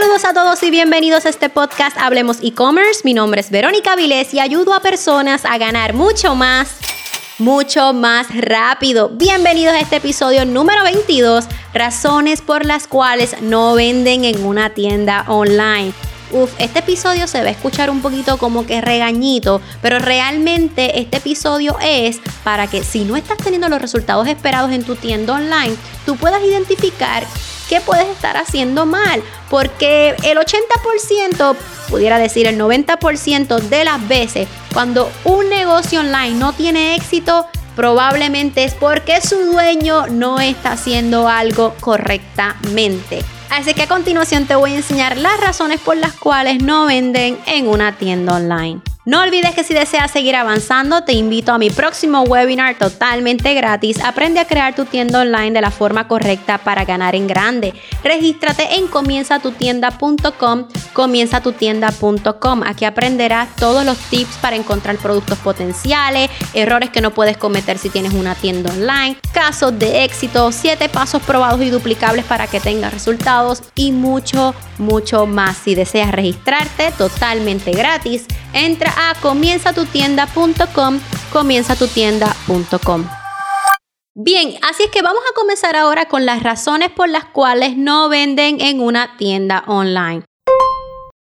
Saludos a todos y bienvenidos a este podcast Hablemos e-commerce. Mi nombre es Verónica Vilés y ayudo a personas a ganar mucho más, mucho más rápido. Bienvenidos a este episodio número 22, razones por las cuales no venden en una tienda online. Uf, este episodio se va a escuchar un poquito como que regañito, pero realmente este episodio es para que si no estás teniendo los resultados esperados en tu tienda online, tú puedas identificar qué puedes estar haciendo mal. Porque el 80%, pudiera decir el 90% de las veces, cuando un negocio online no tiene éxito, probablemente es porque su dueño no está haciendo algo correctamente. Así que a continuación te voy a enseñar las razones por las cuales no venden en una tienda online. No olvides que si deseas seguir avanzando, te invito a mi próximo webinar totalmente gratis. Aprende a crear tu tienda online de la forma correcta para ganar en grande. Regístrate en comienzatutienda.com, comienzatutienda.com. Aquí aprenderás todos los tips para encontrar productos potenciales, errores que no puedes cometer si tienes una tienda online, casos de éxito, 7 pasos probados y duplicables para que tengas resultados y mucho, mucho más. Si deseas registrarte totalmente gratis, entra a comienzatutienda.com, comienzatutienda.com. Bien, así es que vamos a comenzar ahora con las razones por las cuales no venden en una tienda online.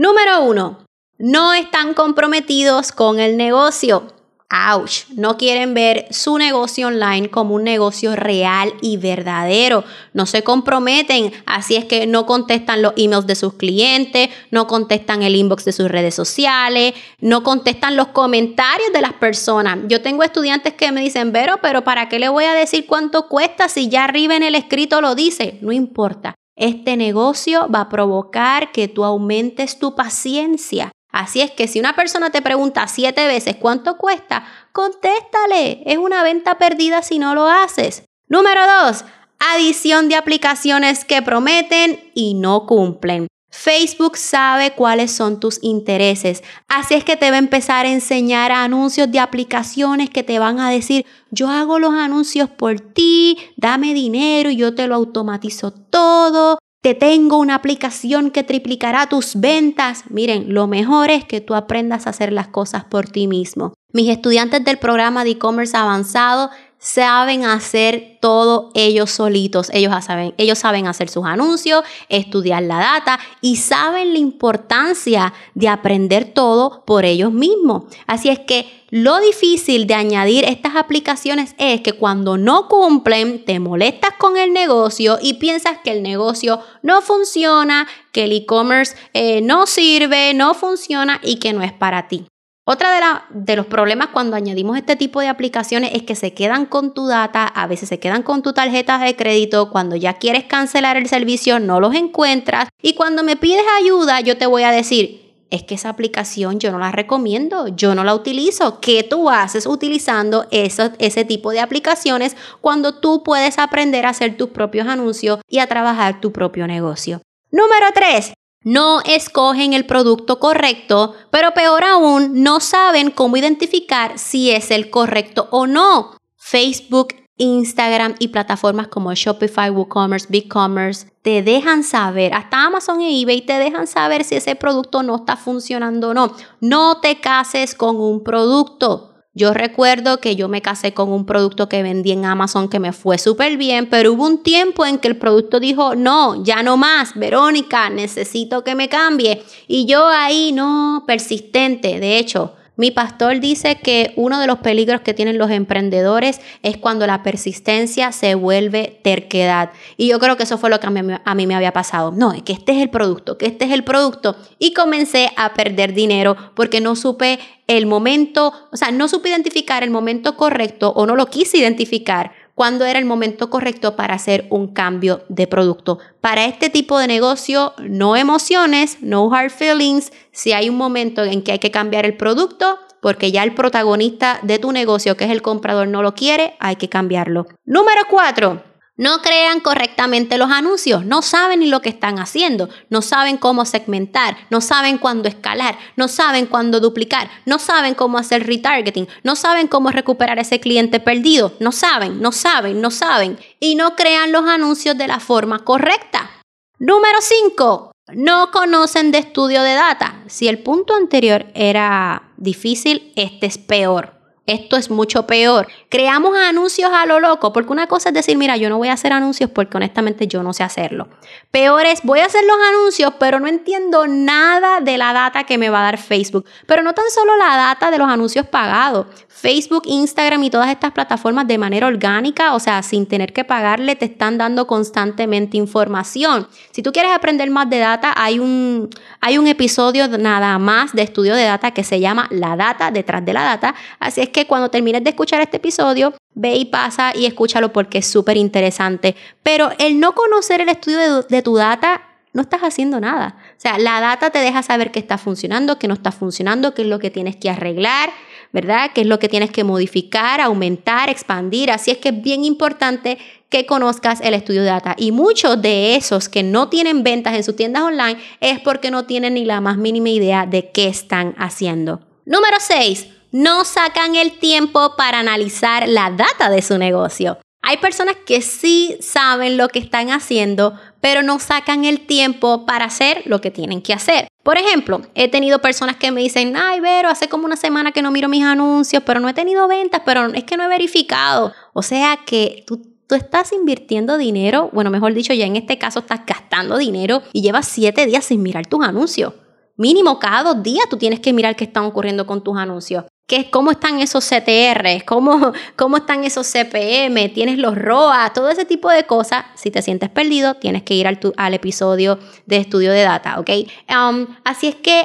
Número uno, no están comprometidos con el negocio. Ouch, no quieren ver su negocio online como un negocio real y verdadero. No se comprometen, así es que no contestan los emails de sus clientes, no contestan el inbox de sus redes sociales, no contestan los comentarios de las personas. Yo tengo estudiantes que me dicen, Vero, pero ¿para qué le voy a decir cuánto cuesta si ya arriba en el escrito lo dice? No importa. Este negocio va a provocar que tú aumentes tu paciencia. Así es que si una persona te pregunta siete veces cuánto cuesta, contéstale. Es una venta perdida si no lo haces. Número dos, adición de aplicaciones que prometen y no cumplen. Facebook sabe cuáles son tus intereses, así es que te va a empezar a enseñar anuncios de aplicaciones que te van a decir, yo hago los anuncios por ti, dame dinero y yo te lo automatizo todo, te tengo una aplicación que triplicará tus ventas. Miren, lo mejor es que tú aprendas a hacer las cosas por ti mismo. Mis estudiantes del programa de e-commerce avanzado saben hacer todo ellos solitos. Ellos saben, ellos saben hacer sus anuncios, estudiar la data y saben la importancia de aprender todo por ellos mismos. Así es que lo difícil de añadir estas aplicaciones es que cuando no cumplen, te molestas con el negocio y piensas que el negocio no funciona, que el e-commerce eh, no sirve, no funciona y que no es para ti. Otra de, los problemas cuando añadimos este tipo de aplicaciones es que se quedan con tu data, a veces se quedan con tu tarjeta de crédito, cuando ya quieres cancelar el servicio no los encuentras y cuando me pides ayuda yo te voy a decir, es que esa aplicación yo no la recomiendo, yo no la utilizo. ¿Qué tú haces utilizando ese tipo de aplicaciones cuando tú puedes aprender a hacer tus propios anuncios y a trabajar tu propio negocio? Número 3 no escogen el producto correcto, pero peor aún, no saben cómo identificar si es el correcto o no. Facebook, Instagram y plataformas como Shopify, WooCommerce, BigCommerce te dejan saber, hasta Amazon e eBay te dejan saber si ese producto no está funcionando o no. No te cases con un producto. Yo recuerdo que yo me casé con un producto que vendí en Amazon que me fue súper bien, pero hubo un tiempo en que el producto dijo, no, ya no más, Verónica, necesito que me cambie. Y yo ahí, no, persistente. De hecho, mi pastor dice que uno de los peligros que tienen los emprendedores es cuando la persistencia se vuelve terquedad. Y yo creo que eso fue lo que a mí, me había pasado. No, es que este es el producto, que este es el producto. Y comencé a perder dinero porque no supe el momento, o sea, no supe identificar el momento correcto o no lo quise identificar cuando era el momento correcto para hacer un cambio de producto. Para este tipo de negocio, no emociones, no hard feelings. Si hay un momento en que hay que cambiar el producto, porque ya el protagonista de tu negocio, que es el comprador, no lo quiere, hay que cambiarlo. Número cuatro, no crean correctamente los anuncios, no saben ni lo que están haciendo, no saben cómo segmentar, no saben cuándo escalar, no saben cuándo duplicar, no saben cómo hacer retargeting, no saben cómo recuperar ese cliente perdido, no saben, no saben, no saben y no crean los anuncios de la forma correcta. Número 5. no conocen de estudio de data. Si el punto anterior era difícil, este es peor. Esto es mucho peor. Creamos anuncios a lo loco, porque una cosa es decir, mira, yo no voy a hacer anuncios porque honestamente yo no sé hacerlo. Peor es, voy a hacer los anuncios, pero no entiendo nada de la data que me va a dar Facebook. Pero no tan solo la data de los anuncios pagados. Facebook, Instagram y todas estas plataformas de manera orgánica, o sea, sin tener que pagarle, te están dando constantemente información. Si tú quieres aprender más de data, hay un, hay un episodio nada más de estudio de data que se llama La data detrás de la data. Así es que cuando termines de escuchar este episodio, ve y pasa y escúchalo porque es súper interesante. Pero el no conocer el estudio de, de tu data no estás haciendo nada. O sea, la data te deja saber qué está funcionando, qué no está funcionando, qué es lo que tienes que arreglar. ¿Verdad? ¿Qué es lo que tienes que modificar, aumentar, expandir? Así es que es bien importante que conozcas el estudio de data. Y muchos de esos que no tienen ventas en sus tiendas online es porque no tienen ni la más mínima idea de qué están haciendo. Número 6. No sacan el tiempo para analizar la data de su negocio. Hay personas que sí saben lo que están haciendo, pero no sacan el tiempo para hacer lo que tienen que hacer. Por ejemplo, he tenido personas que me dicen, ay, Vero, hace como una semana que no miro mis anuncios, pero no he tenido ventas, pero es que no he verificado. O sea que tú, tú estás invirtiendo dinero, bueno, mejor dicho, ya en este caso estás gastando dinero y llevas siete días sin mirar tus anuncios. Mínimo cada dos días tú tienes que mirar qué está ocurriendo con tus anuncios cómo están esos CTR, cómo, cómo están esos CPM, tienes los ROA, todo ese tipo de cosas. Si te sientes perdido, tienes que ir al, al episodio de estudio de data, ¿ok? Um, así es que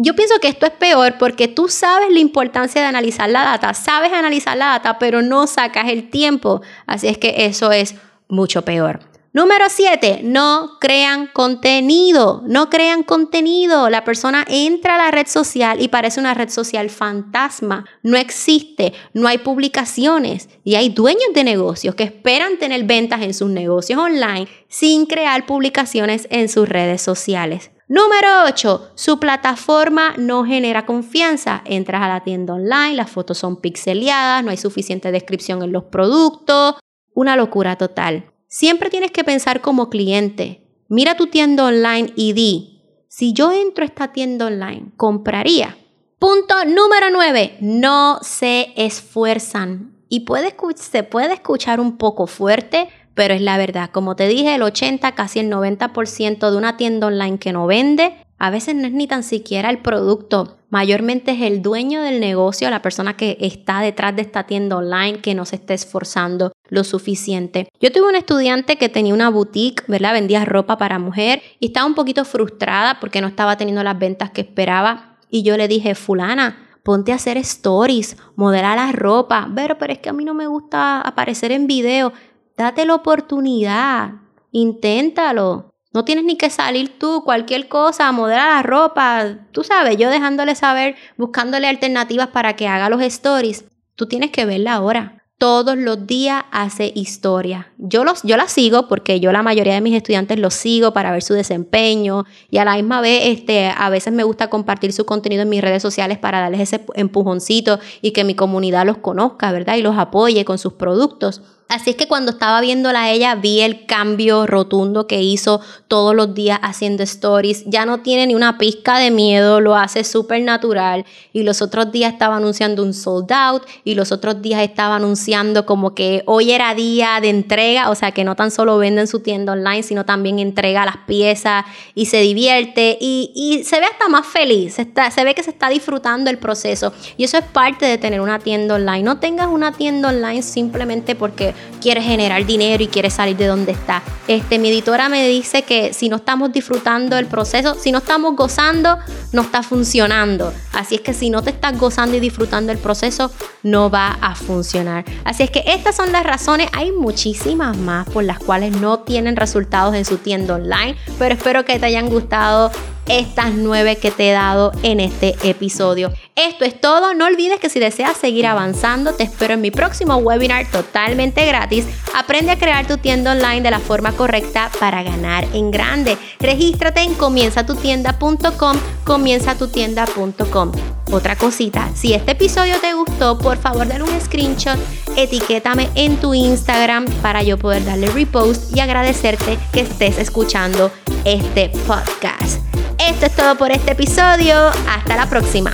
yo pienso que esto es peor porque tú sabes la importancia de analizar la data, sabes analizar la data, pero no sacas el tiempo. Así es que eso es mucho peor. Número 7, no crean contenido, no crean contenido. La persona entra a la red social y parece una red social fantasma. No existe, no hay publicaciones y hay dueños de negocios que esperan tener ventas en sus negocios online sin crear publicaciones en sus redes sociales. Número 8. Su plataforma no genera confianza. Entras a la tienda online, las fotos son pixeleadas, no hay suficiente descripción en los productos. Una locura total. Siempre tienes que pensar como cliente. Mira tu tienda online y di, si yo entro a esta tienda online, ¿compraría? Punto número 9. No se esfuerzan. Y puede, se puede escuchar un poco fuerte, pero es la verdad. Como te dije, el 80, casi el 90% de una tienda online que no vende a veces no es ni tan siquiera el producto, mayormente es el dueño del negocio, la persona que está detrás de esta tienda online que no se esté esforzando lo suficiente. Yo tuve una estudiante que tenía una boutique, ¿verdad? Vendía ropa para mujer y estaba un poquito frustrada porque no estaba teniendo las ventas que esperaba y yo le dije, fulana, ponte a hacer stories, modela la ropa, pero, pero es que a mí no me gusta aparecer en video, date la oportunidad, inténtalo. No tienes ni que salir tú, cualquier cosa, modelar la ropa, tú sabes, yo dejándole saber, buscándole alternativas para que haga los stories. Tú tienes que verla ahora. Todos los días hace historia. Yo, los, yo la sigo porque yo la mayoría de mis estudiantes los sigo para ver su desempeño y a la misma vez este, a veces me gusta compartir su contenido en mis redes sociales para darles ese empujoncito y que mi comunidad los conozca, ¿verdad? Y los apoye con sus productos. Así es que cuando estaba viéndola a ella, vi el cambio rotundo que hizo todos los días haciendo stories. Ya no tiene ni una pizca de miedo, lo hace súper natural. Y los otros días estaba anunciando un sold out y los otros días estaba anunciando como que hoy era día de entrega, o sea que no tan solo vende en su tienda online, sino también entrega las piezas y se divierte y, se ve hasta más feliz. Se, se ve que se está disfrutando el proceso. Y eso es parte de tener una tienda online. No tengas una tienda online simplemente porque quiere generar dinero y quiere salir de donde está. Este, mi editora me dice que si no estamos disfrutando el proceso, si no estamos gozando, no está funcionando. Así es que si no te estás gozando y disfrutando el proceso, no va a funcionar. Así es que estas son las razones. Hay muchísimas más por las cuales no tienen resultados en su tienda online, pero espero que te hayan gustado estas nueve que te he dado en este episodio. Esto es todo. No olvides que si deseas seguir avanzando, te espero en mi próximo webinar totalmente gratis. Aprende a crear tu tienda online de la forma correcta para ganar en grande. Regístrate en comienzatutienda.com, comienzatutienda.com. Otra cosita, si este episodio te gustó, por favor dale un screenshot, etiquétame en tu Instagram para yo poder darle repost y agradecerte que estés escuchando este podcast. Esto es todo por este episodio. Hasta la próxima.